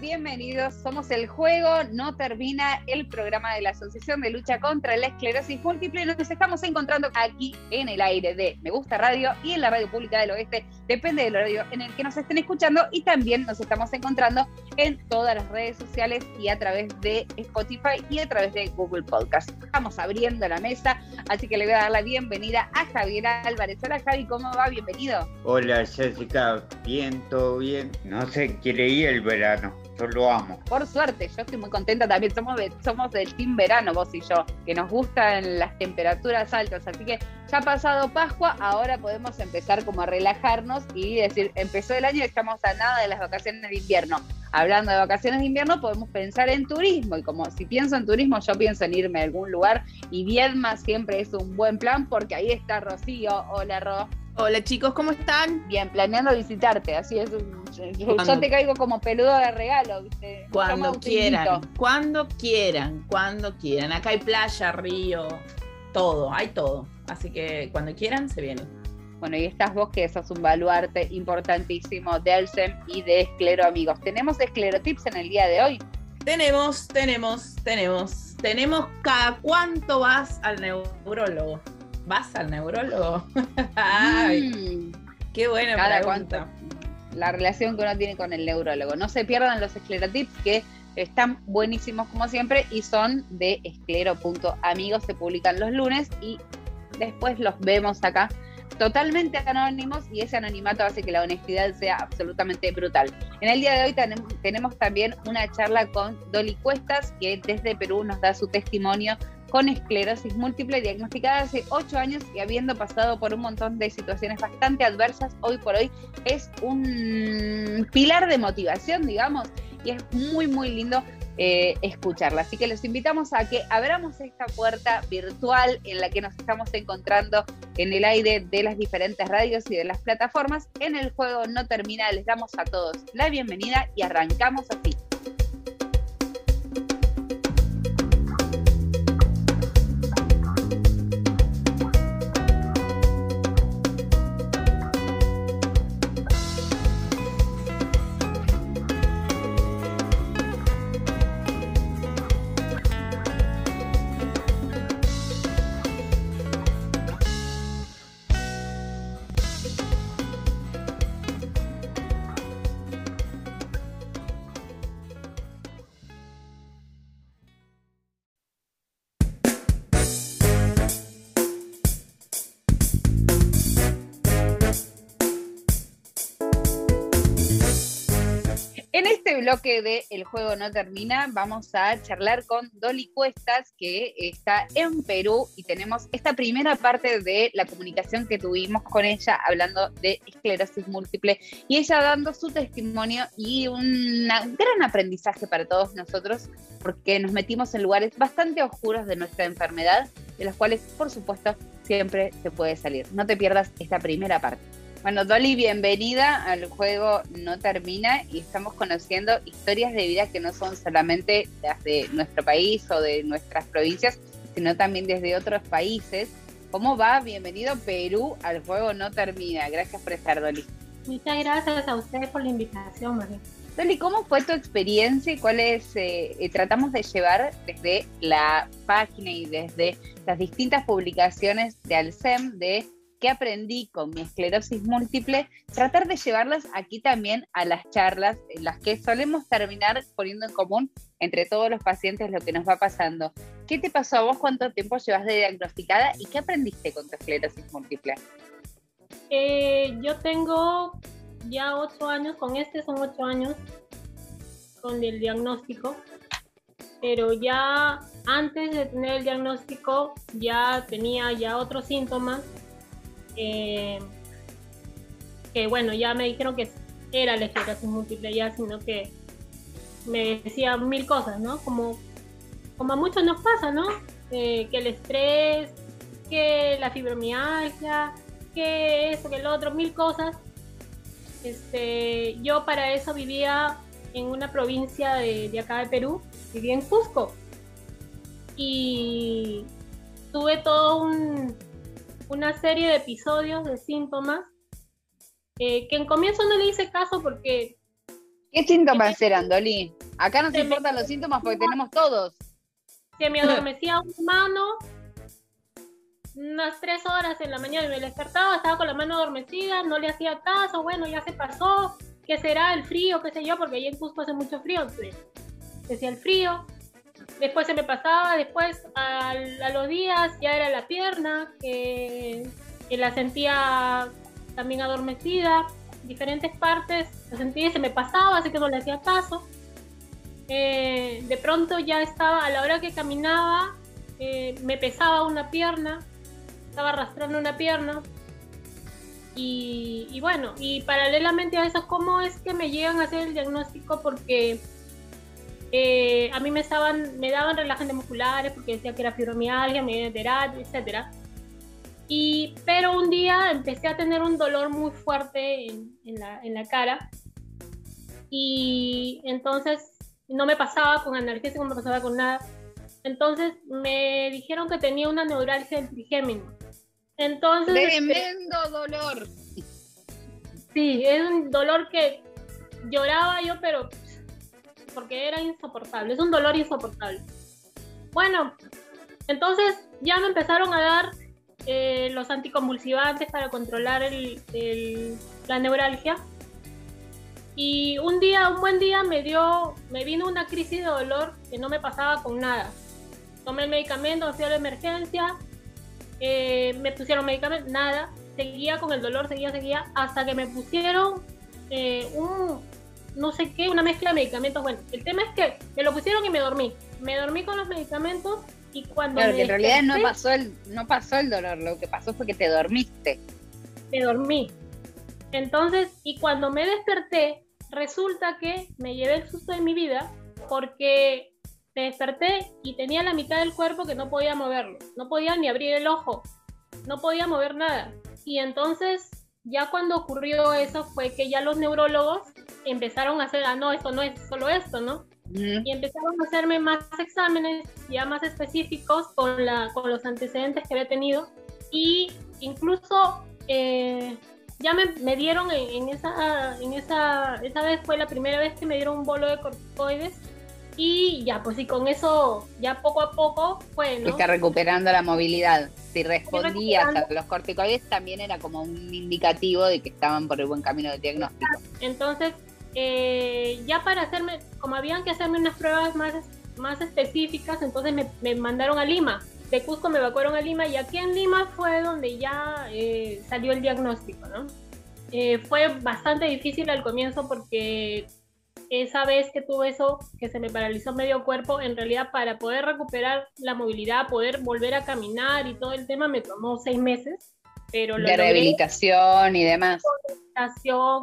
Bienvenidos. Somos El Juego No Termina, el programa de la Asociación de Lucha contra la Esclerosis Múltiple. Nos estamos encontrando aquí en el aire de Me Gusta Radio y en la Radio Pública del Oeste. Depende del horario en el que nos estén escuchando. Y también nos estamos encontrando en todas las redes sociales y a través de Spotify y a través de Google Podcast. Estamos abriendo la mesa, así que le voy a dar la bienvenida a Javier Álvarez. Hola, Javi, ¿cómo va? Bienvenido. Hola Jessica, bien, todo bien. No se quiere ir el verano, yo lo amo. Por suerte, yo estoy muy contenta también. Somos, de- somos del team verano, vos y yo, que nos gustan las temperaturas altas. Así que ya ha pasado Pascua, ahora podemos empezar como a relajarnos y decir, empezó el año y estamos a nada de las vacaciones de invierno. Hablando de vacaciones de invierno, podemos pensar en turismo. Y como si pienso en turismo, yo pienso en irme a algún lugar. Y Viedma siempre es un buen plan porque ahí está Rocío. Hola, Ro. Hola chicos, ¿cómo están? Bien, planeando visitarte. Así es. un- yo- Cuando- te caigo como peludo de regalo, ¿viste? Cuando quieran, cuando quieran, cuando quieran. Acá hay playa, río, todo, hay todo. Así que cuando quieran, se vienen. Bueno, y estás vos que sos un baluarte importantísimo de Alzem y de Esclero Amigos. Tenemos Esclerotips en el día de hoy. Tenemos, tenemos, tenemos, tenemos cada cuánto vas al neurólogo. ¿Vas al neurólogo? Ay, Mm, qué buena cada pregunta. cuánto. La relación que uno tiene con el neurólogo. No se pierdan los Esclerotips que están buenísimos como siempre y son de esclero.amigos. Se publican los lunes y después los vemos acá totalmente anónimos y ese anonimato hace que la honestidad sea absolutamente brutal. En el día de hoy tenem- tenemos también una charla con Dolly Cuestas, que desde Perú nos da su testimonio con esclerosis múltiple diagnosticada hace ocho años y habiendo pasado por un montón de situaciones bastante adversas, hoy por hoy es un pilar de motivación, digamos, y es muy, muy lindo eh, escucharla. Así que los invitamos a que abramos esta puerta virtual en la que nos estamos encontrando en el aire de las diferentes radios y de las plataformas. En el juego no termina, les damos a todos la bienvenida y arrancamos así. Bloque de El juego no termina, vamos a charlar con Dolly Cuestas, que está en Perú, y tenemos esta primera parte de la comunicación que tuvimos con ella hablando de esclerosis múltiple y ella dando su testimonio y un gran aprendizaje para todos nosotros, porque nos metimos en lugares bastante oscuros de nuestra enfermedad, de los cuales, por supuesto, siempre se puede salir. No te pierdas esta primera parte. Bueno, Dolly, bienvenida al juego No Termina y estamos conociendo historias de vida que no son solamente las de nuestro país o de nuestras provincias, sino también desde otros países. ¿Cómo va? Bienvenido Perú al juego No Termina. Gracias por estar, Dolly. Muchas gracias a ustedes por la invitación, María. Dolly, ¿cómo fue tu experiencia y cuáles eh, tratamos de llevar desde la página y desde las distintas publicaciones de Alcem de qué aprendí con mi esclerosis múltiple, tratar de llevarlas aquí también a las charlas en las que solemos terminar poniendo en común entre todos los pacientes lo que nos va pasando. ¿Qué te pasó a vos? ¿Cuánto tiempo llevas de diagnosticada? ¿Y qué aprendiste con tu esclerosis múltiple? Eh, yo tengo ya ocho años, con este son ocho años con el diagnóstico. pero ya antes de tener el diagnóstico ya tenía ya otros síntomas eh, que bueno, ya me dijeron que era la esclerosis múltiple ya, sino que me decían mil cosas, ¿no? Como, como a muchos nos pasa, ¿no? Eh, que el estrés, que la fibromialgia, que esto, que el otro, mil cosas. Este, yo para eso vivía en una provincia de, de acá de Perú, vivía en Cusco. Y tuve todo un, una serie de episodios de síntomas eh, que en comienzo no le hice caso porque... ¿Qué síntomas eran, Dolly? Acá no se importan los síntomas porque tenemos todos. Se me adormecía una mano unas tres horas en la mañana y me despertaba, estaba con la mano adormecida, no le hacía caso, bueno, ya se pasó, ¿qué será el frío? ¿Qué sé yo? Porque ahí en Cusco hace mucho frío, entonces decía el frío. Después se me pasaba, después a, los días ya era la pierna, que, la sentía también adormecida, diferentes partes, la sentía y se me pasaba, así que no le hacía caso. Eh, de pronto ya estaba, a la hora que caminaba, eh, me pesaba una pierna, estaba arrastrando una pierna. Y, bueno, y paralelamente a eso, ¿cómo es que me llegan a hacer el diagnóstico? Porque eh, a mí me estaban, me daban relajantes musculares porque decía que era fibromialgia, me etcétera. Y, pero un día empecé a tener un dolor muy fuerte en, la, en la cara y entonces no me pasaba con analgésico, no me pasaba con nada. Entonces me dijeron que tenía una neuralgia del trigémino. Entonces. Tremendo dolor. Sí, es un dolor que lloraba yo, pero porque era insoportable. Es un dolor insoportable. Bueno, entonces ya me empezaron a dar eh, los anticonvulsivantes para controlar el, la neuralgia. Y un día, un buen día, me dio, me vino una crisis de dolor que no me pasaba con nada. Tomé el medicamento, fui la emergencia, eh, me pusieron medicamentos, nada, seguía con el dolor, seguía, seguía, hasta que me pusieron eh, un, no sé qué, una mezcla de medicamentos. Bueno, el tema es que me lo pusieron y me dormí. Me dormí con los medicamentos y cuando... Claro, que en realidad no pasó, el, no pasó el dolor, lo que pasó fue que te dormiste. Me dormí. Entonces, y cuando me desperté, resulta que me llevé el susto de mi vida porque me desperté y tenía la mitad del cuerpo que no podía moverlo. No podía ni abrir el ojo. No podía mover nada. Y entonces, ya cuando ocurrió eso, fue que ya los neurólogos empezaron a hacer, ah, no, esto no es solo esto, ¿no? Y empezaron a hacerme más exámenes ya más específicos con, la, con los antecedentes que había tenido. Y incluso eh, ya me, me dieron en, esa, en esa, esa vez fue la primera vez que me dieron un bolo de corticoides y ya, pues y con eso, ya poco a poco fue, ¿no? Está recuperando la movilidad. Si respondías a los corticoides, también era como un indicativo de que estaban por el buen camino de diagnóstico. Entonces, eh, ya para hacerme, como habían que hacerme unas pruebas más, más específicas, entonces me, mandaron a Lima. De Cusco me evacuaron a Lima y aquí en Lima fue donde ya eh, salió el diagnóstico, ¿no? Eh, fue bastante difícil al comienzo porque esa vez que tuve eso, que se me paralizó medio cuerpo, en realidad para poder recuperar la movilidad, poder volver a caminar y todo el tema, me tomó seis meses. Pero de rehabilitación y demás.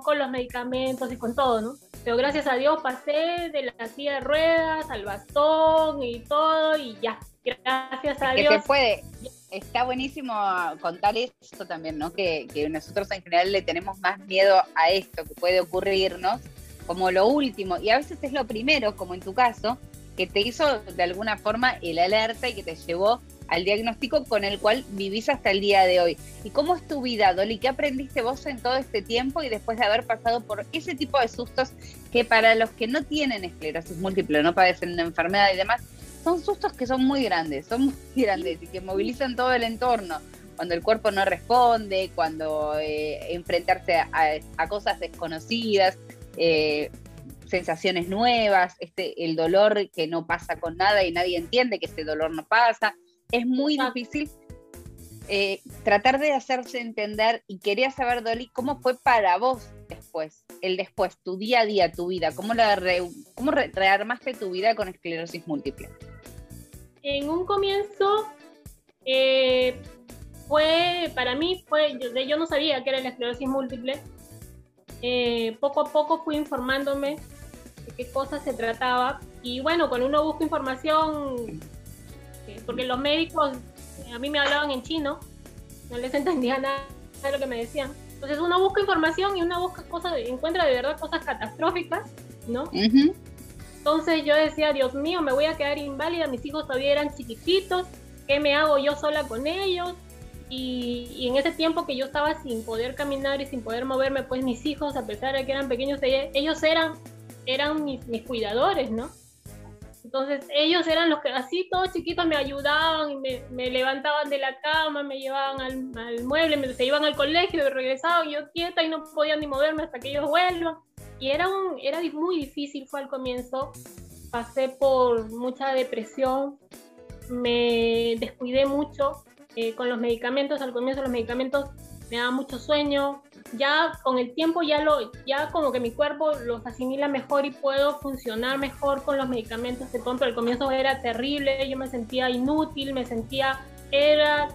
Con los medicamentos y con todo, ¿no? Pero gracias a Dios pasé de la silla de ruedas al bastón y todo y ya. Gracias a Dios. Que se puede. Está buenísimo contar esto también, ¿no? Que, que nosotros en general le tenemos más miedo a esto que puede ocurrirnos como lo último, y a veces es lo primero, como en tu caso, que te hizo de alguna forma el alerta y que te llevó al diagnóstico con el cual vivís hasta el día de hoy. ¿Y cómo es tu vida, Dolly? ¿Qué aprendiste vos en todo este tiempo y después de haber pasado por ese tipo de sustos que para los que no tienen esclerosis múltiple, no padecen una enfermedad y demás, son sustos que son muy grandes, son muy grandes y que movilizan todo el entorno? Cuando el cuerpo no responde, cuando eh, enfrentarse a cosas desconocidas, eh, sensaciones nuevas, este, el dolor que no pasa con nada y nadie entiende que ese dolor no pasa. Es muy difícil eh, tratar de hacerse entender y quería saber, Dolly, cómo fue para vos después, el después, tu día a día, tu vida, ¿cómo, la re- cómo re- rearmaste tu vida con esclerosis múltiple? En un comienzo eh, fue, para mí fue, yo, yo no sabía que era la esclerosis múltiple. Eh, poco a poco fui informándome de qué cosas se trataba y bueno, cuando uno busca información, eh, porque los médicos eh, a mí me hablaban en chino, no les entendía nada de lo que me decían. Entonces uno busca información y uno busca cosas, encuentra de verdad cosas catastróficas, ¿no? Entonces yo decía, Dios mío, me voy a quedar inválida, mis hijos todavía eran chiquititos, ¿qué me hago yo sola con ellos? Y, y en ese tiempo que yo estaba sin poder caminar y sin poder moverme, pues mis hijos, a pesar de que eran pequeños, ellos eran, eran mis, mis cuidadores, ¿no? Entonces ellos eran los que así todos chiquitos me ayudaban y me, me levantaban de la cama, me llevaban al, al mueble, me, se iban al colegio y regresaban yo quieta y no podía ni moverme hasta que ellos vuelvan. Y era, un, era muy difícil, fue al comienzo. Pasé por mucha depresión, me descuidé mucho eh, con los medicamentos. Al comienzo los medicamentos me daban mucho sueño. Ya con el tiempo ya lo, ya como que mi cuerpo los asimila mejor y puedo funcionar mejor con los medicamentos que tomo. Al comienzo era terrible, yo me sentía inútil, me sentía, era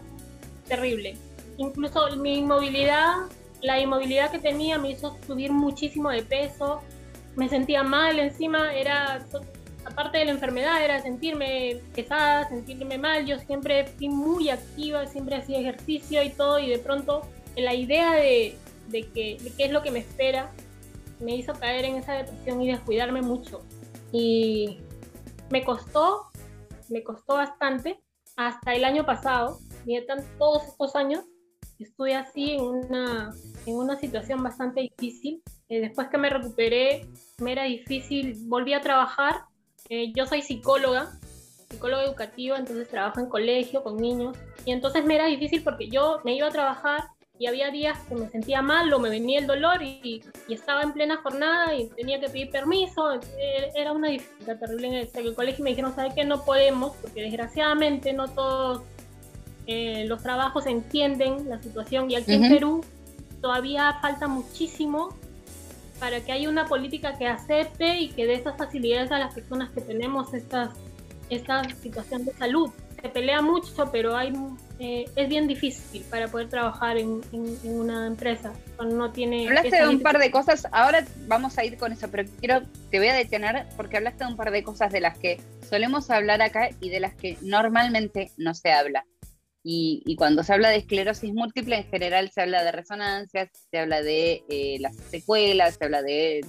terrible. Incluso mi inmovilidad, la inmovilidad que tenía me hizo subir muchísimo de peso, me sentía mal encima, era, aparte de la enfermedad, era sentirme pesada, sentirme mal, yo siempre fui muy activa, siempre hacía ejercicio y todo, y de pronto la idea de, de que, qué es lo que me espera me hizo caer en esa depresión y descuidarme mucho. Y me costó, me costó bastante, hasta el año pasado, y de tan- todos estos años, estuve así en una, en una situación bastante difícil. Eh, después que me recuperé, me era difícil, volví a trabajar. Eh, yo soy psicóloga, psicóloga educativa, entonces trabajo en colegio con niños. Y entonces me era difícil porque yo me iba a trabajar y había días que me sentía mal o me venía el dolor y, y estaba en plena jornada y tenía que pedir permiso. Eh, Era una dificultad terrible en el, en el colegio y me dijeron, ¿sabes qué? No podemos, porque desgraciadamente no todos eh, los trabajos entienden la situación y aquí en. Perú todavía falta muchísimo para que haya una política que acepte y que dé esas facilidades a las personas que tenemos estas, esta situación de salud. Se pelea mucho, pero hay, eh, es bien difícil para poder trabajar en, en- en una empresa no tiene... Hablaste de un par de cosas, ahora vamos a ir con eso, pero quiero, te voy a detener porque hablaste de un par de cosas de las que solemos hablar acá y de las que normalmente no se habla. Y, y cuando se habla de esclerosis múltiple, en general se habla de resonancias, se habla de eh, las secuelas, se habla de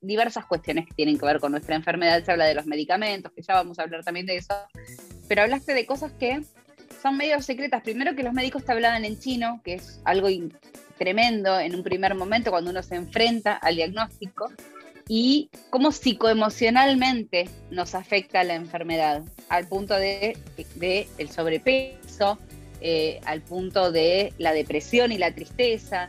diversas cuestiones que tienen que ver con nuestra enfermedad, se habla de los medicamentos, que ya vamos a hablar también de eso, pero hablaste de cosas que son medio secretas. Primero que los médicos te hablaban en chino, que es algo tremendo en un primer momento cuando uno se enfrenta al diagnóstico, y cómo psicoemocionalmente nos afecta la enfermedad, al punto de, de el sobrepeso, eh, al punto de la depresión y la tristeza,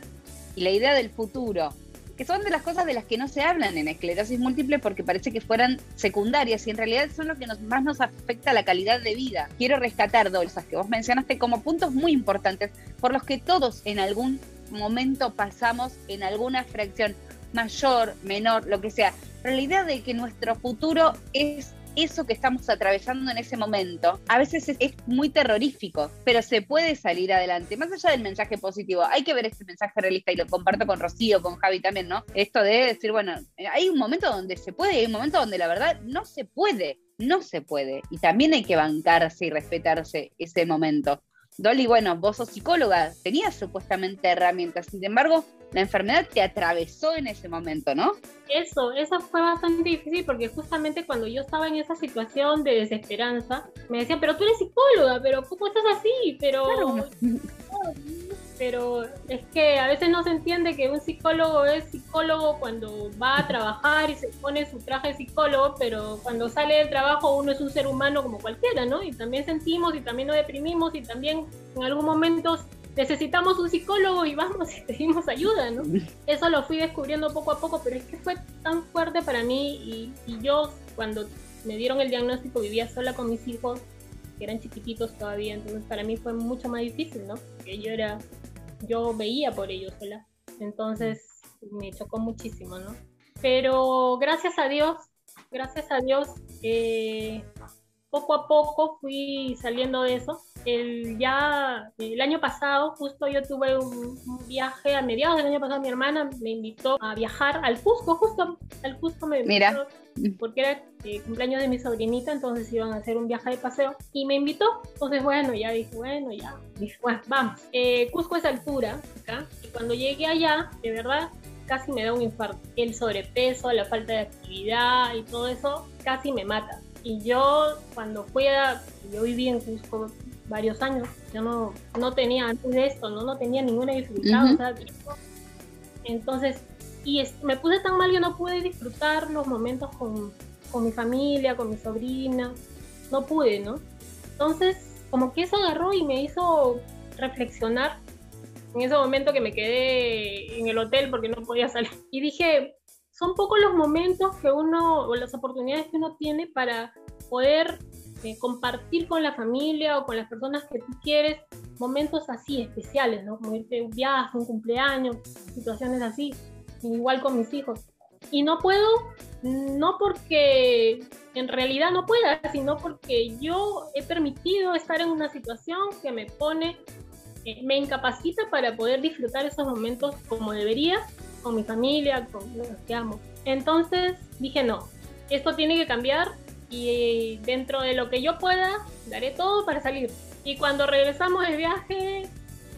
y la idea del futuro, que son de las cosas de las que no se hablan en esclerosis múltiple porque parece que fueran secundarias y en realidad son lo que nos, más nos afecta la calidad de vida. Quiero rescatar dos cosas que vos mencionaste como puntos muy importantes por los que todos en algún momento pasamos en alguna fracción mayor, menor, lo que sea. Pero la idea de que nuestro futuro es eso que estamos atravesando en ese momento, a veces es, muy terrorífico, pero se puede salir adelante. Más allá del mensaje positivo, hay que ver este mensaje realista y lo comparto con Rocío, con Javi también, ¿no? Esto de decir, bueno, hay un momento donde se puede y hay un momento donde la verdad no se puede, no se puede. Y también hay que bancarse y respetarse ese momento. Dolly, bueno, vos sos psicóloga, tenías supuestamente herramientas, sin embargo, la enfermedad te atravesó en ese momento, ¿no? Eso, eso fue bastante difícil porque justamente cuando yo estaba en esa situación de desesperanza, me decían, pero tú eres psicóloga, pero ¿cómo estás así? Pero, Claro. pero es que a veces no se entiende que un psicólogo es psicólogo cuando va a trabajar y se pone su traje de psicólogo, pero cuando sale del trabajo uno es un ser humano como cualquiera, ¿no? Y también sentimos y también nos deprimimos y también en algún momento necesitamos un psicólogo y vamos y pedimos ayuda, ¿no? Eso lo fui descubriendo poco a poco, pero es que fue tan fuerte para mí y, y yo cuando me dieron el diagnóstico vivía sola con mis hijos, que eran chiquititos todavía, entonces para mí fue mucho más difícil, ¿no? Porque yo era, yo veía por ellos sola. Entonces me chocó muchísimo, ¿no? Pero gracias a Dios, gracias a Dios, eh, poco a poco fui saliendo de eso. El, ya el año pasado, justo yo tuve un, un viaje a mediados del año pasado, mi hermana me invitó a viajar al Cusco, justo al Cusco me Mira. invitó, porque era el cumpleaños de mi sobrinita, entonces iban a hacer un viaje de paseo y me invitó. Entonces, bueno, ya dije, bueno, ya, dije, bueno, vamos. Eh, Cusco es altura, acá, y cuando llegué allá, de verdad, casi me da un infarto. El sobrepeso, la falta de actividad y todo eso casi me mata. Y yo cuando fui a, yo viví en Cusco varios años, yo no, no tenía antes de esto, no, no tenía ninguna dificultad, o sea, yo- entonces, y es- me puse tan mal que no pude disfrutar los momentos con, con mi familia, con mi sobrina, no pude, ¿no? Entonces, como que eso agarró y me hizo reflexionar en ese momento que me quedé en el hotel porque no podía salir. Y dije, son pocos los momentos que uno, o las oportunidades que uno tiene para poder eh, compartir con la familia o con las personas que tú quieres momentos así especiales, ¿no? Como irte un viaje, un cumpleaños, situaciones así, igual con mis hijos. Y no puedo, no porque en realidad no pueda, sino porque yo he permitido estar en una situación que me pone eh, me incapacita para poder disfrutar esos momentos como debería, con mi familia, con los que amo. Entonces dije, no, esto tiene que cambiar y dentro de lo que yo pueda, daré todo para salir. Y cuando regresamos del viaje,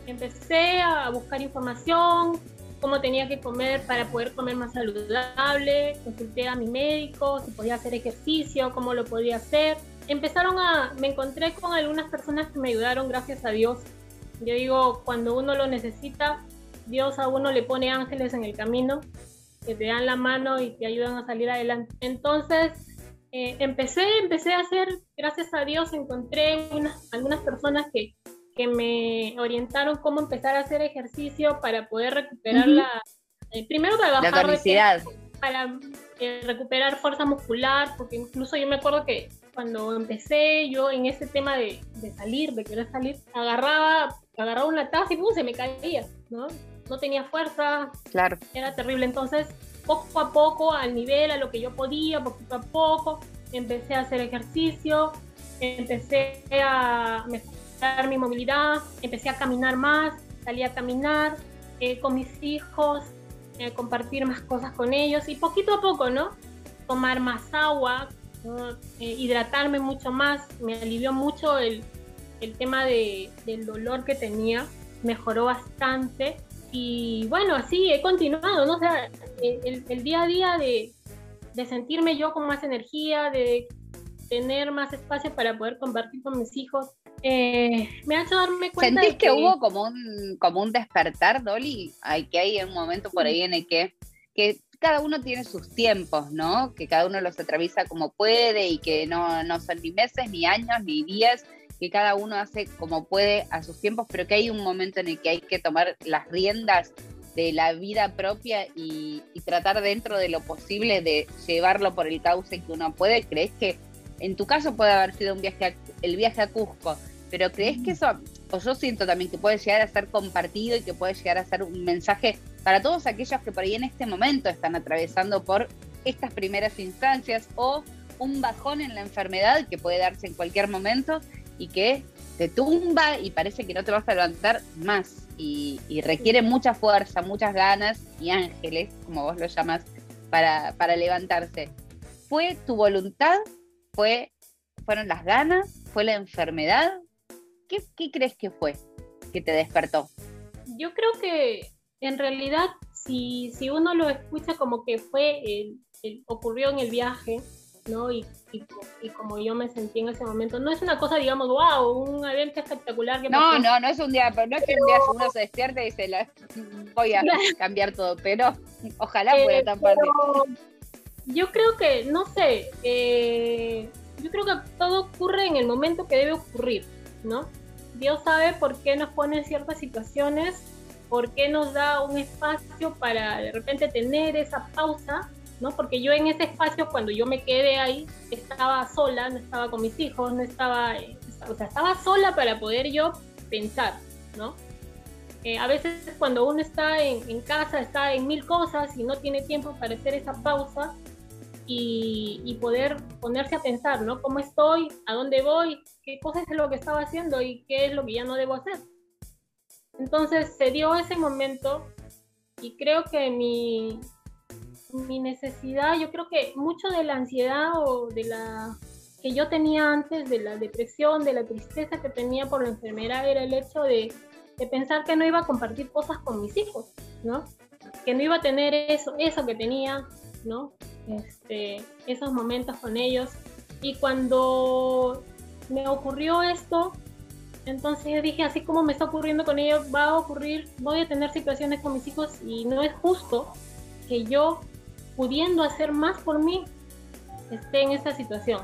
empecé a buscar información, cómo tenía que comer para poder comer más saludable, consulté a mi médico, si podía hacer ejercicio, cómo lo podía hacer. Empezaron a, me encontré con algunas personas que me ayudaron, gracias a Dios, yo digo, cuando uno lo necesita, Dios a uno le pone ángeles en el camino que te dan la mano y te ayudan a salir adelante. Entonces, eh, empecé, empecé a hacer, gracias a Dios, encontré unas, algunas personas que, que me orientaron cómo empezar a hacer ejercicio para poder recuperar la... eh, primero para La bajar de tonicidad. para eh, recuperar fuerza muscular, porque incluso yo me acuerdo que cuando empecé yo en ese tema de, de salir, de querer salir, agarraba, agarraba una taza y ¡pum! se me caía, ¿no? No tenía fuerza, Claro. era terrible. Entonces, poco a poco, al nivel, a lo que yo podía, poquito a poco, empecé a hacer ejercicio, empecé a mejorar mi movilidad, empecé a caminar más, salí a caminar eh, con mis hijos, eh, compartir más cosas con ellos y poquito a poco, ¿no? Tomar más agua. Eh, hidratarme mucho más, me alivió mucho el, el tema de, del dolor que tenía, mejoró bastante y bueno, así he continuado, ¿no? O sea, el, día a día de, de sentirme yo con más energía, de tener más espacio para poder compartir con mis hijos, eh, me ha hecho darme cuenta ¿Sentís de que hubo como un, como un despertar, Dolly? Hay que hay un momento por ahí en el que, que cada uno tiene sus tiempos, ¿no? Que cada uno los atraviesa como puede y que no, no son ni meses, ni años, ni días, que cada uno hace como puede a sus tiempos, pero que hay un momento en el que hay que tomar las riendas de la vida propia y, y tratar dentro de lo posible de llevarlo por el cauce que uno puede. ¿Crees que en tu caso puede haber sido un viaje a- el viaje a Cusco, pero crees que eso, o yo siento también que puede llegar a ser compartido y que puede llegar a ser un mensaje para todos aquellos que por ahí en este momento están atravesando por estas primeras instancias o un bajón en la enfermedad que puede darse en cualquier momento y que te tumba y parece que no te vas a levantar más y, y requiere mucha fuerza, muchas ganas y ángeles, como vos lo llamas, para, para levantarse. ¿Fue tu voluntad? ¿Fue, ¿Fueron las ganas? ¿Fue la enfermedad? ¿Qué, qué crees que fue que te despertó? yo creo que en realidad si, si uno lo escucha como que fue el- el- ocurrió en el viaje no y, y, co- y como yo me sentí en ese momento no es una cosa digamos wow un evento espectacular que No, pasó. no, no es un día, no es que un día uno se despierte y dice, "La- voy a cambiar todo, pero ojalá fuera Eh, tan pero yo creo que no sé eh, yo creo que todo ocurre en el momento que debe ocurrir no Dios sabe por qué nos pone en ciertas situaciones por qué nos da un espacio para de repente tener esa pausa ¿no? Porque yo en ese espacio, cuando yo me quedé ahí, estaba sola, no estaba con mis hijos, no estaba, eh, o sea, estaba sola para poder yo pensar, ¿no? Eh, a veces cuando uno está en, casa, está en mil cosas y no tiene tiempo para hacer esa pausa y, y, poder ponerse a pensar, ¿no? ¿Cómo estoy? ¿A dónde voy? ¿Qué cosas es lo que estaba haciendo y qué es lo que ya no debo hacer? Entonces se dio ese momento y creo que mi, mi necesidad, yo creo que mucho de la ansiedad o de la que yo tenía antes, de la depresión, de la tristeza que tenía por la enfermedad, era el hecho de, pensar que no iba a compartir cosas con mis hijos, ¿no? Que no iba a tener eso, eso que tenía, ¿no? Este, esos momentos con ellos. Y cuando me ocurrió esto, entonces dije, así como me está ocurriendo con ellos, va a ocurrir, voy a tener situaciones con mis hijos y no es justo que yo, pudiendo hacer más por mí, esté en esta situación,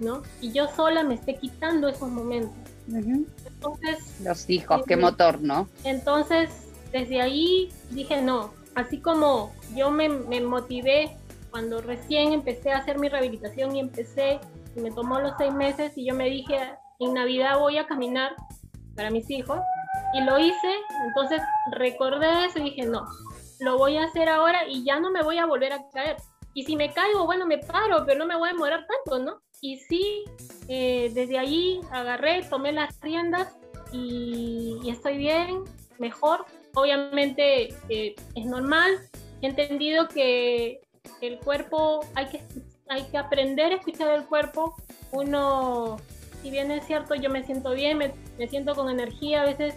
¿no? Y yo sola me esté quitando esos momentos. Entonces... Los hijos, qué motor, ¿no? Entonces, desde ahí dije, no, así como yo me, me motivé cuando recién empecé a hacer mi rehabilitación y empecé, y me tomó los seis meses y yo me dije, en Navidad voy a caminar para mis hijos y lo hice, entonces recordé eso y dije, no, lo voy a hacer ahora y ya no me voy a volver a caer. Y si me caigo, bueno, me paro, pero no me voy a demorar tanto, ¿no? Y sí, eh, desde allí agarré, tomé las riendas y, estoy bien, mejor. Obviamente eh, es normal, he entendido que el cuerpo, hay que, hay que aprender a escuchar el cuerpo. Uno si bien es cierto, yo me siento bien, me, siento con energía, a veces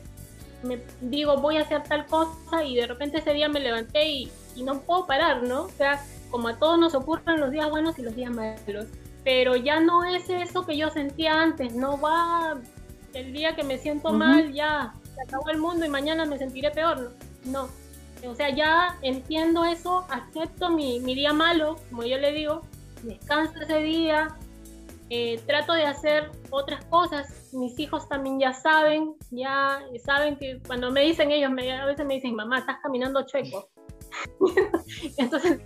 me digo voy a hacer tal cosa y de repente ese día me levanté y, no puedo parar, ¿no? O sea, como a todos nos ocurren los días buenos y los días malos. Pero ya no es eso que yo sentía antes, no va el día que me siento mal, ya se acabó el mundo y mañana me sentiré peor. No. O sea, ya entiendo eso, acepto mi, mi día malo, como yo le digo, descanso ese día, eh, trato de hacer otras cosas. Mis hijos también ya saben, ya saben que cuando me dicen ellos, me, a veces me dicen, mamá, estás caminando chueco. Entonces,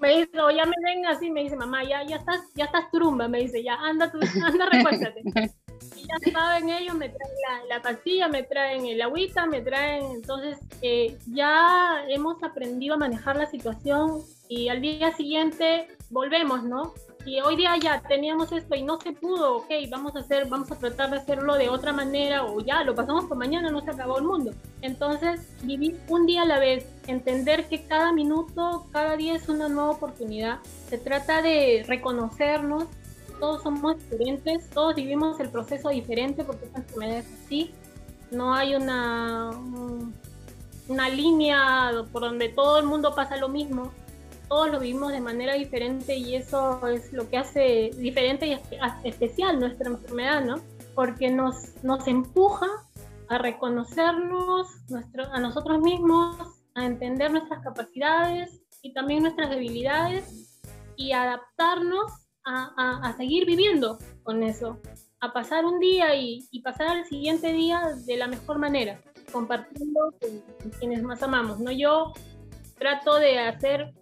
me dice, o ya me ven así, me dice, mamá, ya, ya estás, ya estás trumba, me dice, ya anda, tú, anda, recuéstate. y ya saben ellos, me traen la, la, pastilla, me traen el agüita, me traen, entonces eh, ya hemos aprendido a manejar la situación y al día siguiente volvemos, ¿no? Y hoy día ya teníamos esto y no se pudo, ok, vamos a hacer, vamos a tratar de hacerlo de otra manera o ya lo pasamos por mañana, no se acabó el mundo. Entonces, vivir un día a la vez, entender que cada minuto, cada día es una nueva oportunidad. Se trata de reconocernos, todos somos diferentes, todos vivimos el proceso diferente porque esta enfermedad es así. No hay una, una línea por donde todo el mundo pasa lo mismo todos lo vivimos de manera diferente y eso es lo que hace diferente y especial nuestra enfermedad, ¿no? Porque nos, nos empuja a reconocernos nuestro, a nosotros mismos, a entender nuestras capacidades y también nuestras debilidades y adaptarnos a, a, seguir viviendo con eso, a pasar un día y, y, pasar al siguiente día de la mejor manera, compartiendo con quienes más amamos, ¿no? Yo trato de hacer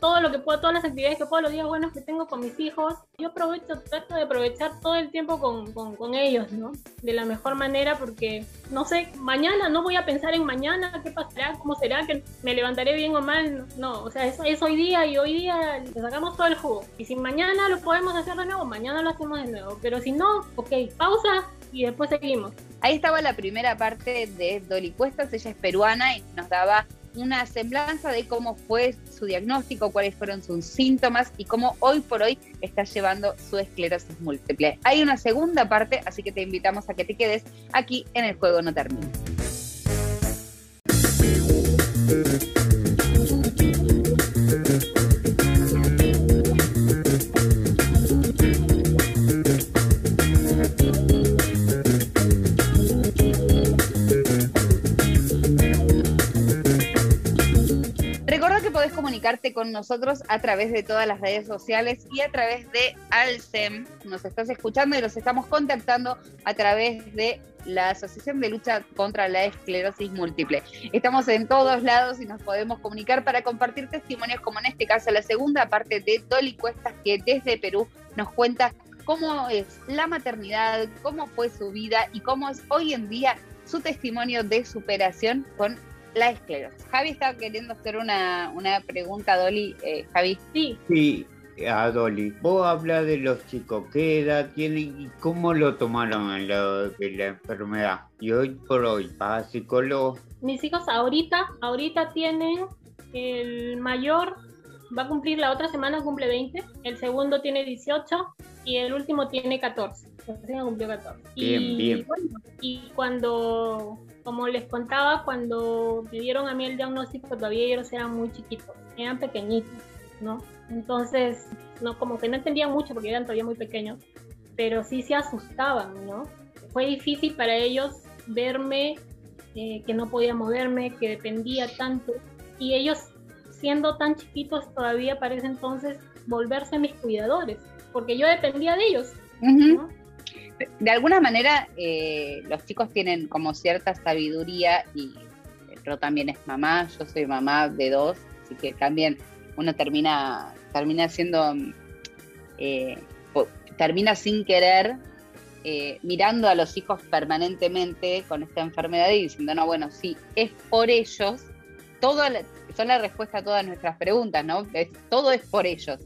todo lo que puedo, todas las actividades que puedo, los días buenos que tengo con mis hijos, yo aprovecho, trato de aprovechar todo el tiempo con, con, ellos, ¿no? De la mejor manera porque, no sé, mañana no voy a pensar en mañana, qué pasará, cómo será, que me levantaré bien o mal, no, o sea, eso es hoy día y hoy día le sacamos todo el jugo. Y si mañana lo podemos hacer de nuevo, mañana lo hacemos de nuevo, pero si no, ok, pausa y después seguimos. Ahí estaba la primera parte de Dolly Cuestas, ella es peruana y nos daba una semblanza de cómo fue su diagnóstico, cuáles fueron sus síntomas y cómo hoy por hoy está llevando su esclerosis múltiple. Hay una segunda parte, así que te invitamos a que te quedes aquí en el juego no termina. Comunicarte con nosotros a través de todas las redes sociales y a través de Alcem. Nos estás escuchando y los estamos contactando a través de la Asociación de Lucha contra la Esclerosis Múltiple. Estamos en todos lados y nos podemos comunicar para compartir testimonios como en este caso la segunda parte de Dolly Cuestas que desde Perú nos cuenta cómo es la maternidad, cómo fue su vida y cómo es hoy en día su testimonio de superación con la esclerosis. Javi está queriendo hacer una, una pregunta, Dolly. Eh, Javi. Sí, Sí, a Dolly, vos hablas de los chicos, ¿qué edad tienen y cómo lo tomaron en lo de la enfermedad? Y hoy por hoy, para psicólogo, mis hijos ahorita, ahorita tienen el mayor, va a cumplir la otra semana, cumple 20, el segundo tiene 18 y el último tiene 14. Recién cumplió 14. Bien, y, bien. bueno, y cuando, como les contaba, cuando me dieron a mí el diagnóstico, todavía ellos eran muy chiquitos, eran pequeñitos, ¿no? Entonces, no, como que no entendían mucho porque eran todavía muy pequeños, pero sí se asustaban, ¿no? Fue difícil para ellos verme eh, que no podía moverme, que dependía tanto. Y ellos, siendo tan chiquitos todavía para ese entonces, volverse mis cuidadores, porque yo dependía de ellos. ¿no? De alguna manera, eh, los chicos tienen como cierta sabiduría y yo también es mamá, yo soy mamá de dos, así que también uno termina, termina siendo, eh, termina sin querer eh, mirando a los hijos permanentemente con esta enfermedad y diciendo, no, bueno, sí, es por ellos, todo son la respuesta a todas nuestras preguntas, ¿no? Todo es por ellos.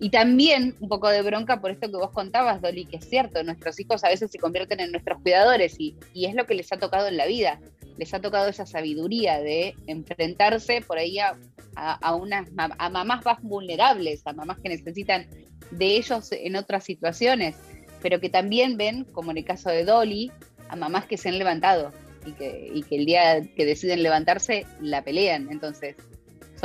Y también un poco de bronca por esto que vos contabas, Dolly, que es cierto, nuestros hijos a veces se convierten en nuestros cuidadores y, y es lo que les ha tocado en la vida. Les ha tocado esa sabiduría de enfrentarse por ahí a, a, unas a mamás más vulnerables, a mamás que necesitan de ellos en otras situaciones, pero que también ven, como en el caso de Dolly, a mamás que se han levantado y que, y que el día que deciden levantarse la pelean. Entonces,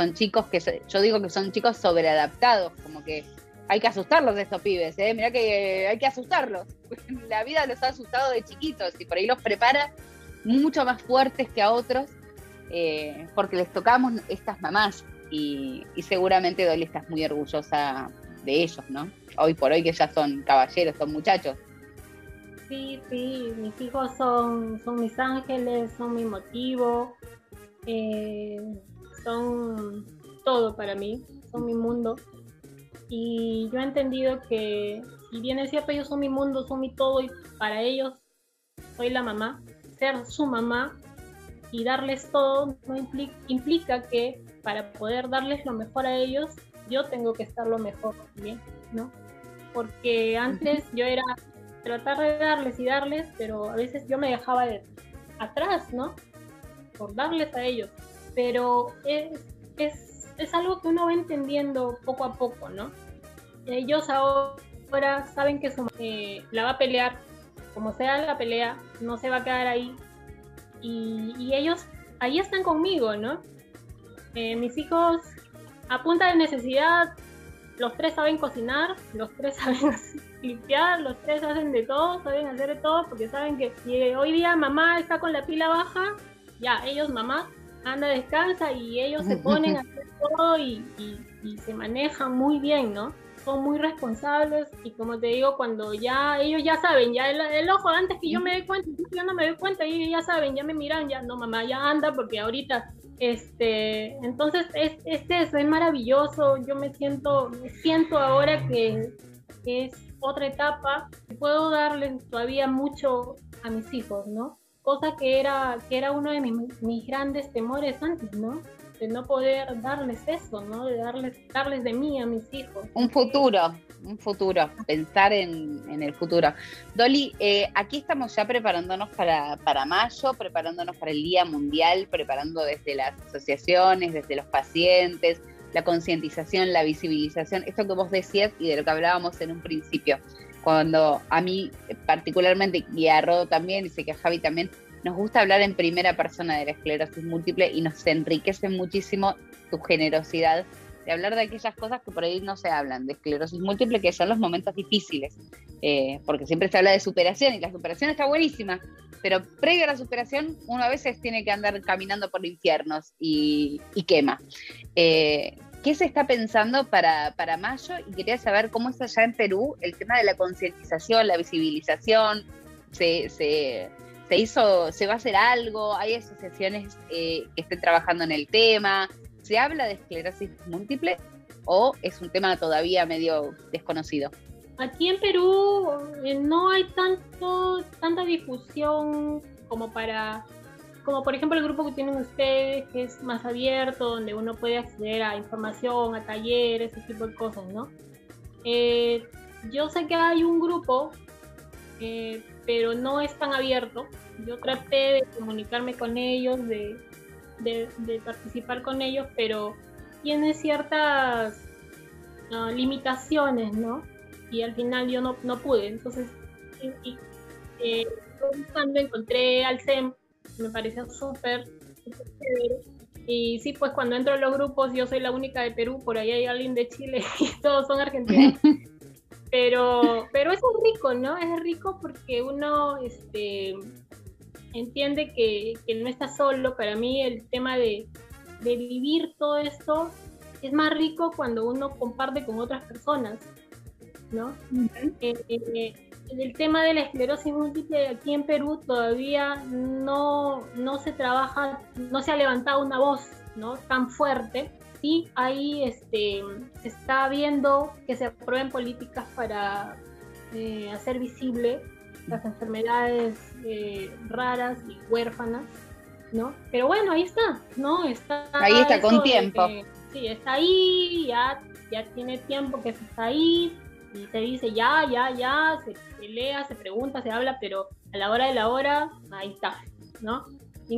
son chicos que, yo digo que son chicos sobreadaptados, como que hay que asustarlos de estos pibes, ¿eh? mirá que hay que asustarlos. La vida los ha asustado de chiquitos y por ahí los prepara mucho más fuertes que a otros, eh, porque les tocamos estas mamás y, y seguramente Dolly estás muy orgullosa de ellos, ¿no? Hoy por hoy que ya son caballeros, son muchachos. Sí, sí, mis hijos son, son mis ángeles, son mi motivo, eh, son todo para mí, son mi mundo. Y yo he entendido que, si bien es cierto, ellos son mi mundo, son mi todo, y para ellos soy la mamá, ser su mamá y darles todo no impli- implica que para poder darles lo mejor a ellos, yo tengo que estar lo mejor también, ¿no? Porque antes yo era tratar de darles y darles, pero a veces yo me dejaba de atrás, ¿no? Por darles a ellos. Pero es, es, es algo que uno va entendiendo poco a poco, ¿no? Ellos ahora saben que su eh, la va a pelear, como sea la pelea, no se va a quedar ahí. Y, y ellos ahí están conmigo, ¿no? Eh, mis hijos, a punta de necesidad, los tres saben cocinar, los tres saben limpiar, los tres hacen de todo, saben hacer de todo, porque saben que si hoy día mamá está con la pila baja, ya, ellos mamá anda, descansa y ellos se ponen a hacer todo y, y- y se manejan muy bien, ¿no? Son muy responsables y como te digo, cuando ya ellos ya saben, ya el, el ojo, antes que yo me dé cuenta, yo no me doy cuenta, ellos ya saben, ya me miran, ya no mamá, ya anda, porque ahorita este, entonces es, es eso, es maravilloso. Yo me siento, me siento ahora que, que es otra etapa. Puedo darles todavía mucho a mis hijos, ¿no? Cosa que era, que era uno de mis, mis grandes temores antes, ¿no? De no poder darles eso, ¿no? De darles, darles de mí a mis hijos. Un futuro, un futuro, pensar en, en el futuro. Dolly, eh, aquí estamos ya preparándonos para, para mayo, preparándonos para el Día Mundial, preparando desde las asociaciones, desde los pacientes, la concientización, la visibilización, esto que vos decías y de lo que hablábamos en un principio. Cuando a mí particularmente, y a Rodo también, y sé que a Javi también, nos gusta hablar en primera persona de la esclerosis múltiple y nos enriquece muchísimo tu generosidad de hablar de aquellas cosas que por ahí no se hablan, de esclerosis múltiple, que son los momentos difíciles, eh, porque siempre se habla de superación y la superación está buenísima, pero previo a la superación uno a veces tiene que andar caminando por infiernos y, y quema. Eh, ¿Qué se está pensando para, para mayo? Y quería saber cómo es allá en Perú el tema de la concientización, la visibilización, se, se, se hizo, se va a hacer algo, hay asociaciones eh, que estén trabajando en el tema, ¿Se habla de esclerosis múltiple o es un tema todavía medio desconocido? aquí en Perú eh, no hay tanto, tanta difusión como para, como por ejemplo el grupo que tienen ustedes, que es más abierto, donde uno puede acceder a información, a talleres, ese tipo de cosas, ¿no? Eh, yo sé que hay un grupo, eh, pero no es tan abierto. Yo traté de comunicarme con ellos, de, de, participar con ellos, pero tiene ciertas ah, limitaciones, ¿no? Y al final yo no, no pude. Entonces, y, eh, buscando encontré al SEM, me pareció súper, Y sí, pues cuando entro en los grupos, yo soy la única de Perú, por ahí hay alguien de Chile y todos son argentinos. pero, pero es rico, ¿no? Es rico porque uno este, entiende que, no está solo. Para mí el tema de, vivir todo esto es más rico cuando uno comparte con otras personas, ¿no? Eh, eh, el tema de la esclerosis múltiple aquí en Perú todavía no, no se trabaja, no se ha levantado una voz ¿no? tan fuerte. Sí, ahí este, se está viendo que se aprueben políticas para eh, hacer visible las enfermedades eh, raras y huérfanas, ¿no? Pero bueno, ahí está, ¿no? Está ahí está con tiempo. sí, está ahí, ya, ya tiene tiempo que se está ahí, y se dice ya, ya, ya, se pelea, se pregunta, se habla, pero a la hora de la hora, ahí está, ¿no?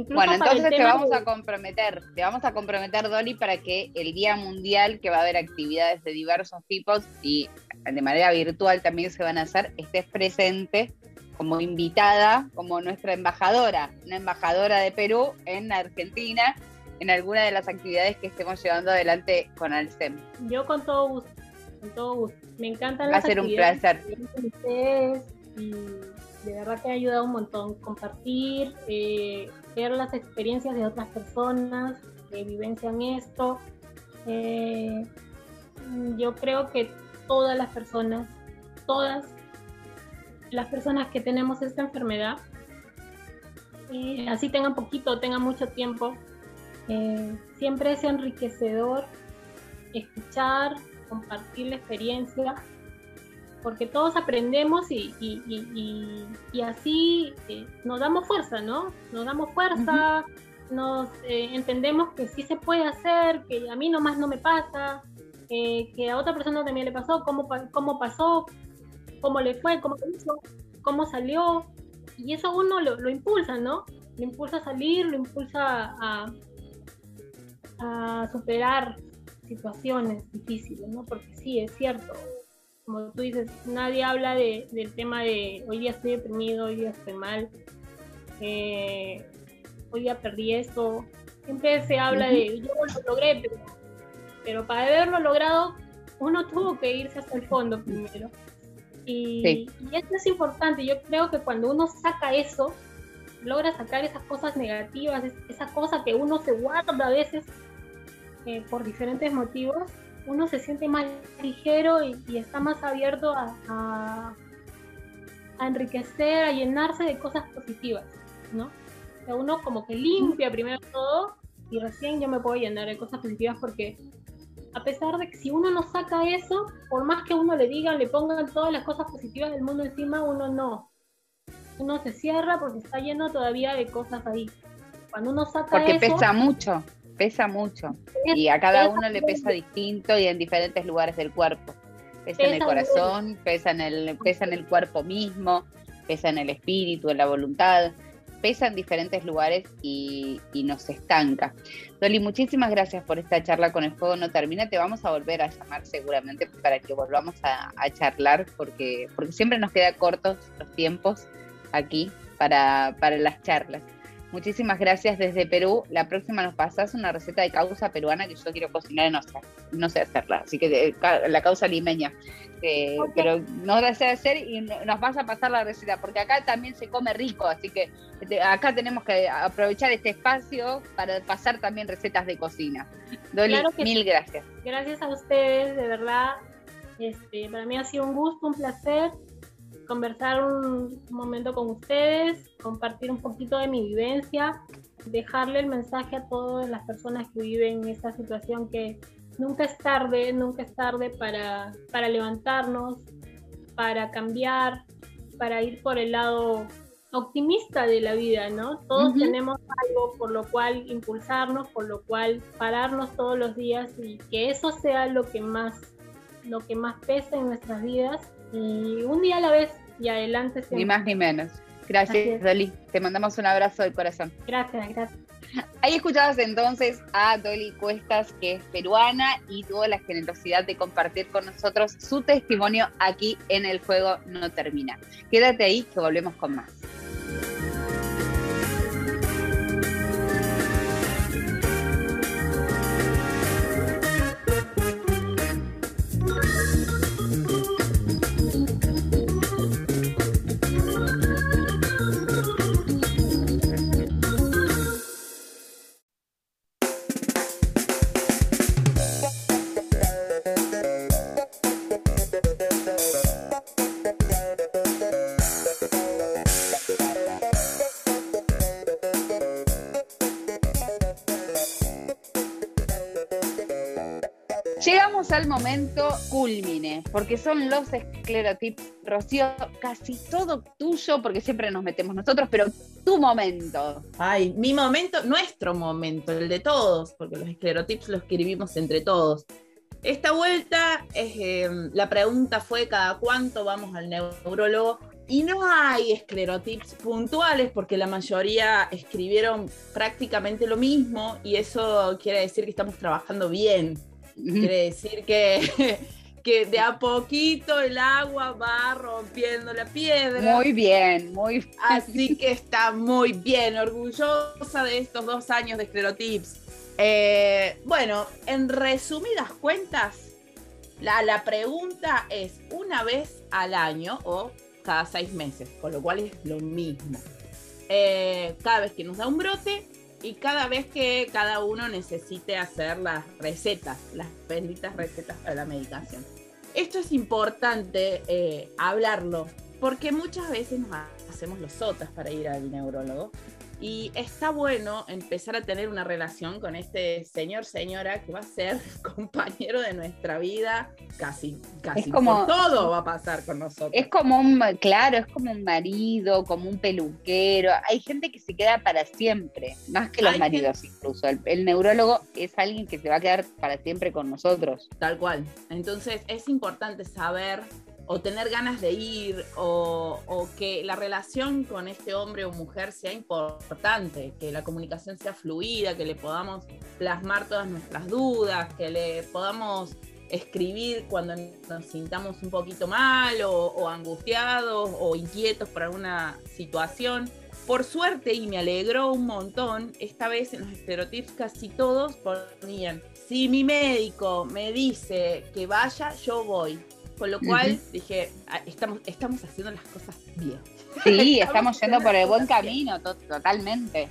bueno, entonces te vamos a comprometer, te vamos a comprometer, Dolly, para que el Día Mundial, que va a haber actividades de diversos tipos y de manera virtual también se van a hacer, estés presente como invitada, como nuestra embajadora, una embajadora de Perú en Argentina, en alguna de las actividades que estemos llevando adelante con Alcem. Yo con todo gusto, con todo gusto. Me encantan Va a ser un placer. y de verdad que ha ayudado un montón compartir, eh, ver las experiencias de otras personas que vivencian esto. Eh, yo creo que todas las personas, todas las personas que tenemos esta enfermedad, eh, así tengan poquito, tengan mucho tiempo, siempre es enriquecedor escuchar, compartir la experiencia, porque todos aprendemos y, así eh, nos damos fuerza, ¿no? Nos damos fuerza, nos eh, entendemos que sí se puede hacer, que a mí nomás no me pasa, eh, que a otra persona también le pasó, cómo, cómo pasó, cómo le fue, cómo hizo, cómo salió, y eso uno lo, lo impulsa, ¿no? Lo impulsa a salir, lo impulsa a, a superar situaciones difíciles, ¿no? Porque sí, es cierto, como tú dices, nadie habla de, del tema de hoy día estoy deprimido, hoy día estoy mal, eh, hoy día perdí esto. Siempre se habla de yo lo logré, pero, para haberlo logrado, uno tuvo que irse hasta el fondo primero. Y, y esto es importante. Yo creo que cuando uno saca eso, logra sacar esas cosas negativas, esa cosa que uno se guarda a veces eh, por diferentes motivos, uno se siente más ligero y, está más abierto a, a, enriquecer, a llenarse de cosas positivas, ¿no? O sea, uno como que limpia primero todo y recién yo me puedo llenar de cosas positivas porque a pesar de que si uno no saca eso, por más que uno le digan, le pongan todas las cosas positivas del mundo encima, uno no. Uno se cierra porque está lleno todavía de cosas ahí. Cuando uno saca porque pesa mucho pesa mucho y a cada uno le pesa distinto y en diferentes lugares del cuerpo. Pesa en el corazón, pesa en el, pesa en el cuerpo mismo, pesa en el espíritu, en la voluntad, pesa en diferentes lugares y, nos estanca. Dolly, muchísimas gracias por esta charla con el Fuego No Termina. Te vamos a volver a llamar seguramente para que volvamos a, a charlar porque, porque siempre nos queda cortos los tiempos aquí para, para las charlas. Muchísimas gracias desde Perú. La próxima nos pasas una receta de causa peruana que yo quiero cocinar y no sé, no sé hacerla. Así que eh, la causa limeña. Eh, pero no la sé hacer y nos vas a pasar la receta, porque acá también se come rico, así que acá tenemos que aprovechar este espacio para pasar también recetas de cocina. Dolly, mil gracias. Gracias a ustedes, de verdad. Este, para mí ha sido un gusto, un placer conversar un momento con ustedes, compartir un poquito de mi vivencia, dejarle el mensaje a todas las personas que viven esta situación que nunca es tarde, nunca es tarde para, para levantarnos, para cambiar, para ir por el lado optimista de la vida, ¿no? Todos tenemos algo por lo cual impulsarnos, por lo cual pararnos todos los días y que eso sea lo que más, lo que más pesa en nuestras vidas y un día a la vez y adelante Ni siempre. más ni menos. Gracias. Dolly. Te mandamos un abrazo del corazón. Gracias, gracias. Ahí escuchabas entonces a Dolly Cuestas, que es peruana y tuvo la generosidad de compartir con nosotros su testimonio aquí en El Juego No Termina. Quédate ahí que volvemos con más. Al momento culmine, porque son los esclerotips. Rocío, casi todo tuyo, porque siempre nos metemos nosotros, pero tu momento. Ay, mi momento, nuestro momento, el de todos, porque los esclerotips los escribimos entre todos. Esta vuelta, eh, la pregunta fue cada cuánto vamos al neurólogo y no hay esclerotips puntuales porque la mayoría escribieron prácticamente lo mismo y eso quiere decir que estamos trabajando bien. Quiere decir que, que de a poquito el agua va rompiendo la piedra. Muy bien, muy Así que está muy bien, orgullosa de estos dos años de esclerotips. Eh, bueno, en resumidas cuentas, la, la pregunta es una vez al año o cada seis meses, con lo cual es lo mismo. Eh, cada vez que nos da un brote y cada vez que cada uno necesite hacer las recetas, las benditas recetas para la medicación. Esto es importante eh, hablarlo, porque muchas veces nos hacemos los sotas para ir al neurólogo. Y está bueno empezar a tener una relación con este señor, señora, que va a ser compañero de nuestra vida, casi, casi. Es como- por todo va a pasar con nosotros. Es como un, claro, es como un marido, como un peluquero. Hay gente que se queda para siempre, más que los Hay maridos incluso. El, el neurólogo es alguien que se va a quedar para siempre con nosotros. Tal cual. Entonces es importante saber o tener ganas de ir o, que la relación con este hombre o mujer sea importante, que la comunicación sea fluida, que le podamos plasmar todas nuestras dudas, que le podamos escribir cuando nos sintamos un poquito mal o, o angustiados o inquietos por alguna situación. Por suerte, y me alegró un montón, esta vez en los estereotipos casi todos ponían, si mi médico me dice que vaya, yo voy. Con lo cual dije, "Ah, estamos, estamos haciendo las cosas bien. Sí, Estamos estamos yendo por el buen camino, to- totalmente.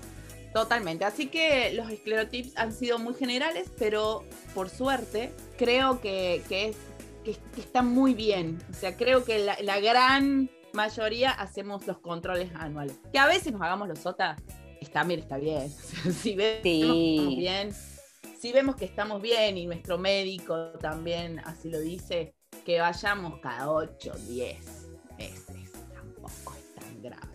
Totalmente. Así que los esclerotips han sido muy generales, pero por suerte creo que, que es, que, que están muy bien. O sea, creo que la, la gran mayoría hacemos los controles anuales. Que a veces nos hagamos los SOTA, está, bien, está bien. Si vemos Sí. bien, si vemos que estamos bien y nuestro médico también así lo dice, que vayamos cada 8, 10 meses. Tampoco es tan grave.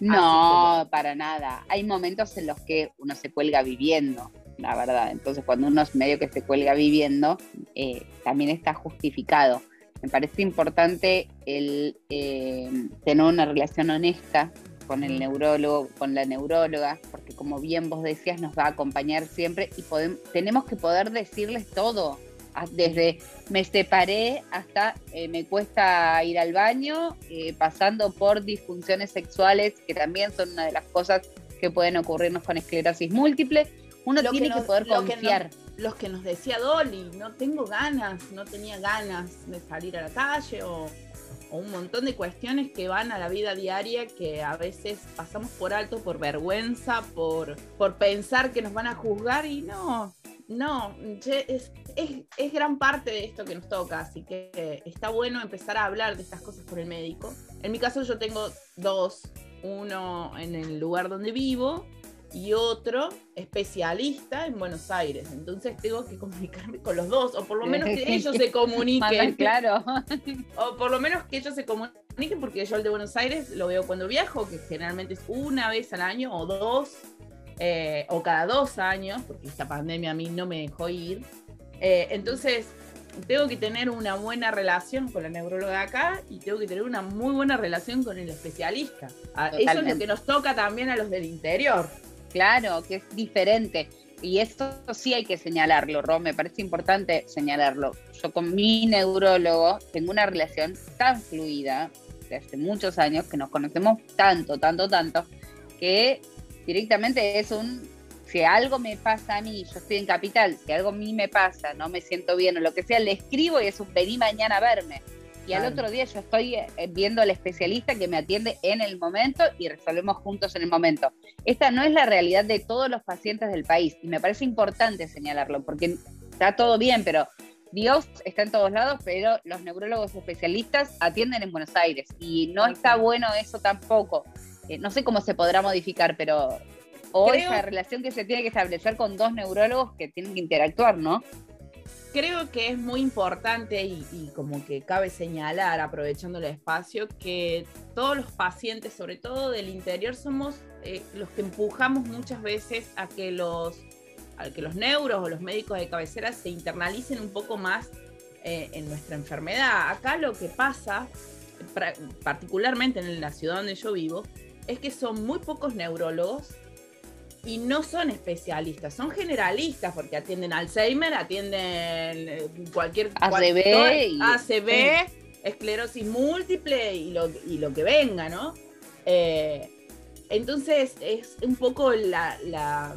No, para nada. Hay momentos en los que uno se cuelga viviendo, la verdad. Entonces, cuando uno es medio que se cuelga viviendo, eh, también está justificado. Me parece importante el eh, tener una relación honesta con el neurólogo, con la neuróloga, porque como bien vos decías, nos va a acompañar siempre y podem- tenemos que poder decirles todo, desde me separé hasta eh, me cuesta ir al baño, eh, pasando por disfunciones sexuales, que también son una de las cosas que pueden ocurrirnos con esclerosis múltiple. Uno Lo tiene que, nos- poder que confiar. los que nos decía Dolly, no tengo ganas, no tenía ganas de salir a la calle o, o un montón de cuestiones que van a la vida diaria que a veces pasamos por alto por vergüenza, por, por pensar que nos van a juzgar y no, no, es, es, es gran parte de esto que nos toca, así que está bueno empezar a hablar de estas cosas con el médico. En mi caso yo tengo dos, uno en el lugar donde vivo y otro especialista en Buenos Aires. Entonces tengo que comunicarme con los dos, o por lo menos que ellos se comuniquen. claro. O por lo menos que ellos se comuniquen, porque yo el de Buenos Aires lo veo cuando viajo, que generalmente es una vez al año o dos, eh, o cada dos años, porque esta pandemia a mí no me dejó ir. Eh, entonces, tengo que tener una buena relación con la neuróloga acá y tengo que tener una muy buena relación con el especialista. Ah, eso es lo que nos toca también a los del interior. Claro, que es diferente. Y esto sí hay que señalarlo, Ro, me parece importante señalarlo. Yo con mi neurólogo tengo una relación tan fluida de hace muchos años que nos conocemos tanto, tanto, tanto, que directamente es un si algo me pasa a mí, yo estoy en capital, si algo a mí me pasa, no me siento bien o lo que sea, le escribo y es un vení mañana a verme. Y al otro día yo estoy eh, viendo al especialista que me atiende en el momento y resolvemos juntos en el momento. Esta no es la realidad de todos los pacientes del país y me parece importante señalarlo porque está todo bien, pero Dios está en todos lados, pero los neurólogos especialistas atienden en Buenos Aires y no está bueno eso tampoco. Eh, no sé cómo se podrá modificar, pero o esa relación que se tiene que establecer con dos neurólogos que tienen que interactuar, ¿no? Creo que es muy importante y, como que cabe señalar, aprovechando el espacio, que todos los pacientes, sobre todo del interior, somos eh, los que empujamos muchas veces a que los, a que los neuros o los médicos de cabecera se internalicen un poco más eh, en nuestra enfermedad. Acá lo que pasa, particularmente en la ciudad donde yo vivo, es que son muy pocos neurólogos y no son especialistas, son generalistas porque atienden Alzheimer, atienden eh, cualquier ACV, ACV esclerosis múltiple y lo, y lo que venga, ¿no? Eh, entonces es un poco la, la,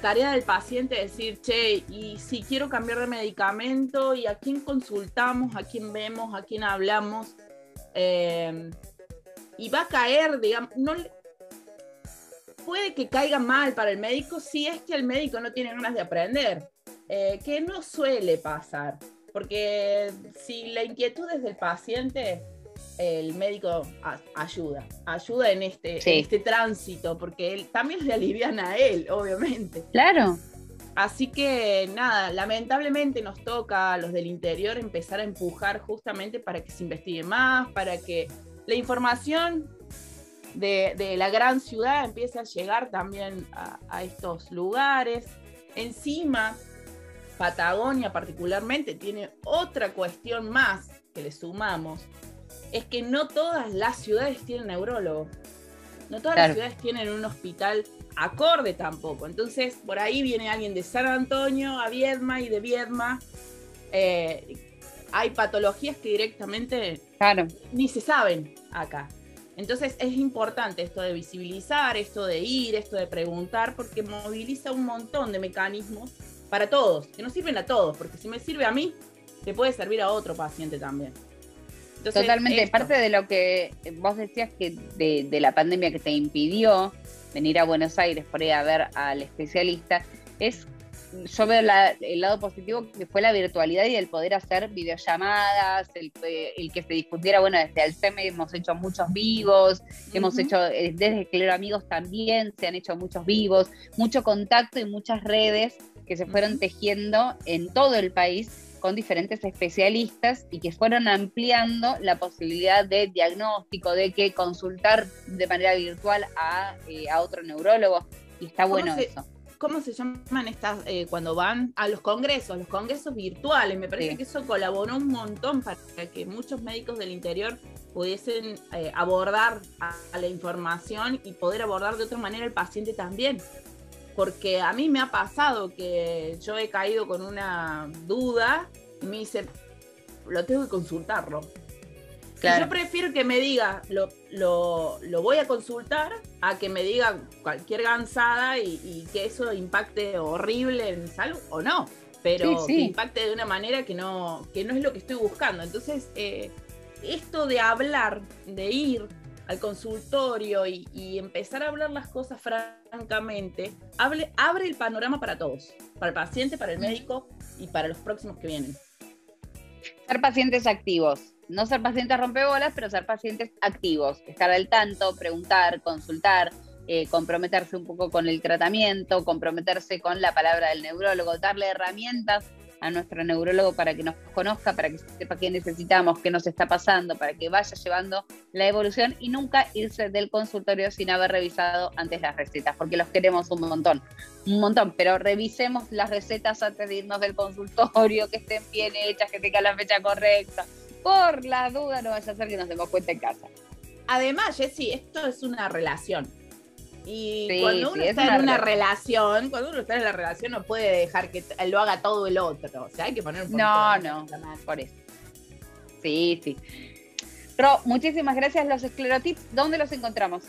tarea del paciente decir, che, y si quiero cambiar de medicamento, y a quién consultamos, a quién vemos, a quién hablamos. Eh, y va a caer, digamos, no, puede que caiga mal para el médico si es que el médico no tiene ganas de aprender, eh, que no suele pasar, porque si la inquietud es del paciente, el médico ayuda, ayuda en este, este tránsito, porque él, también le alivian a él, obviamente. Claro. Así que nada, lamentablemente nos toca a los del interior empezar a empujar justamente para que se investigue más, para que la información de, la gran ciudad empieza a llegar también a, estos lugares. Encima, Patagonia particularmente tiene otra cuestión más que le sumamos, es que no todas las ciudades tienen neurólogo. No todas las ciudades tienen un hospital acorde tampoco. Entonces, por ahí viene alguien de San Antonio a Viedma y de Viedma. Eh, hay patologías que directamente ni se saben acá. Entonces es importante esto de visibilizar, esto de ir, esto de preguntar, porque moviliza un montón de mecanismos para todos, que nos sirven a todos, porque si me sirve a mí, te puede servir a otro paciente también. Totalmente, parte de lo que vos decías que de, la pandemia que te impidió venir a Buenos Aires por ir a ver al especialista, es yo veo el lado positivo que fue la virtualidad y el poder hacer videollamadas, el, que se discutiera, bueno, desde Alzheimer hemos hecho muchos vivos, hemos hecho, eh, desde Clero Amigos también se han hecho muchos vivos, mucho contacto y muchas redes que se fueron tejiendo en todo el país con diferentes especialistas y que fueron ampliando la posibilidad de diagnóstico, de que consultar de manera virtual a, eh, otro neurólogo. Y está bueno eso ¿cómo se llaman estas eh, cuando van a los congresos? Los congresos virtuales. Me parece que eso colaboró un montón para que muchos médicos del interior pudiesen eh, abordar a, la información y poder abordar de otra manera el paciente también. Porque a mí me ha pasado que yo he caído con una duda y me dice, lo tengo que consultarlo yo prefiero que me diga, lo, lo, voy a consultar, a que me diga cualquier gansada y, que eso impacte horrible en salud o no, pero que impacte de una manera que no, que no es lo que estoy buscando. Entonces, eh, esto de hablar, de ir al consultorio y, empezar a hablar las cosas francamente, abre el panorama para todos, para el paciente, para el médico y para los próximos que vienen. Ser pacientes activos. No ser pacientes rompebolas, pero ser pacientes activos, estar al tanto, preguntar, consultar, eh, comprometerse un poco con el tratamiento, comprometerse con la palabra del neurólogo, darle herramientas a nuestro neurólogo para que nos conozca, para que sepa qué necesitamos, qué nos está pasando, para que vaya llevando la evolución y nunca irse del consultorio sin haber revisado antes las recetas, porque los queremos un montón, un montón, pero revisemos las recetas antes de irnos del consultorio, que estén bien hechas, que tengan la fecha correcta. Por la duda no vaya a ser que nos demos cuenta en casa. Además, Jessy, esto es una relación. Y cuando uno está en una relación, cuando uno está en la relación no puede dejar que lo haga todo el otro. O sea, hay que poner un No, no, por eso. Sí, sí. Ro, muchísimas gracias. Los esclerotips, ¿dónde los encontramos?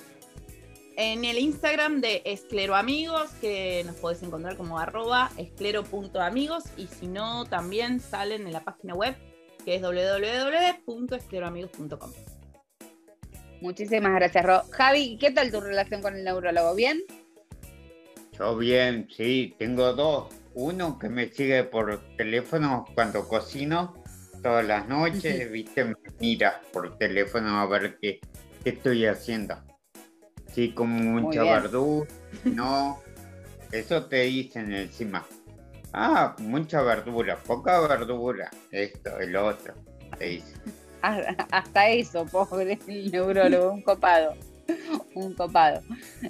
En el Instagram de Escleroamigos, que nos podés encontrar como arroba esclero.amigos. Y si no, también salen en la página web, que es www.escleroamigos.com. Muchísimas gracias, Ro. Javi, ¿qué tal tu relación con el neurólogo? ¿Bien? Yo bien, sí, tengo dos. Uno que me sigue por teléfono cuando cocino todas las noches, viste, me mira por teléfono a ver qué, estoy haciendo. Sí, como mucha verdura, no, eso te dicen encima. Ah, mucha verdura, poca verdura, esto, el otro, te dicen. hasta eso, pobre el neurólogo, un copado. Un copado.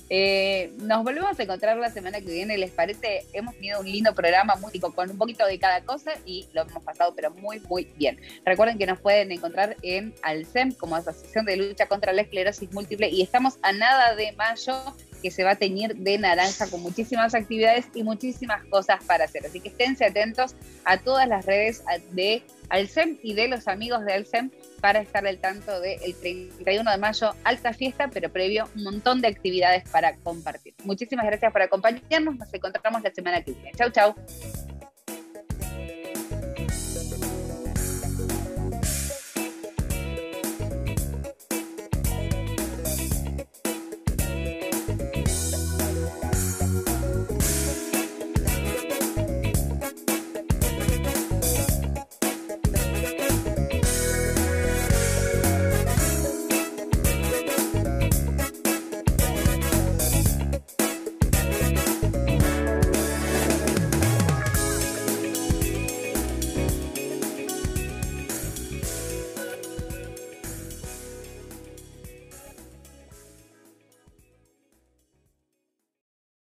Eh, nos volvemos a encontrar la semana que viene, ¿les parece? Hemos tenido un lindo programa músico con un poquito de cada cosa y lo hemos pasado, pero muy, muy bien. Recuerden que nos pueden encontrar en Alcem como Asociación de Lucha contra la Esclerosis Múltiple y estamos a nada de mayo que se va a teñir de naranja con muchísimas actividades y muchísimas cosas para hacer. Así que esténse atentos a todas las redes de Alcem y de los amigos de Alcem para estar al tanto del 31 de mayo, alta fiesta, pero previo un montón de actividades para compartir. Muchísimas gracias por acompañarnos, nos encontramos la semana que viene. Chau, chau.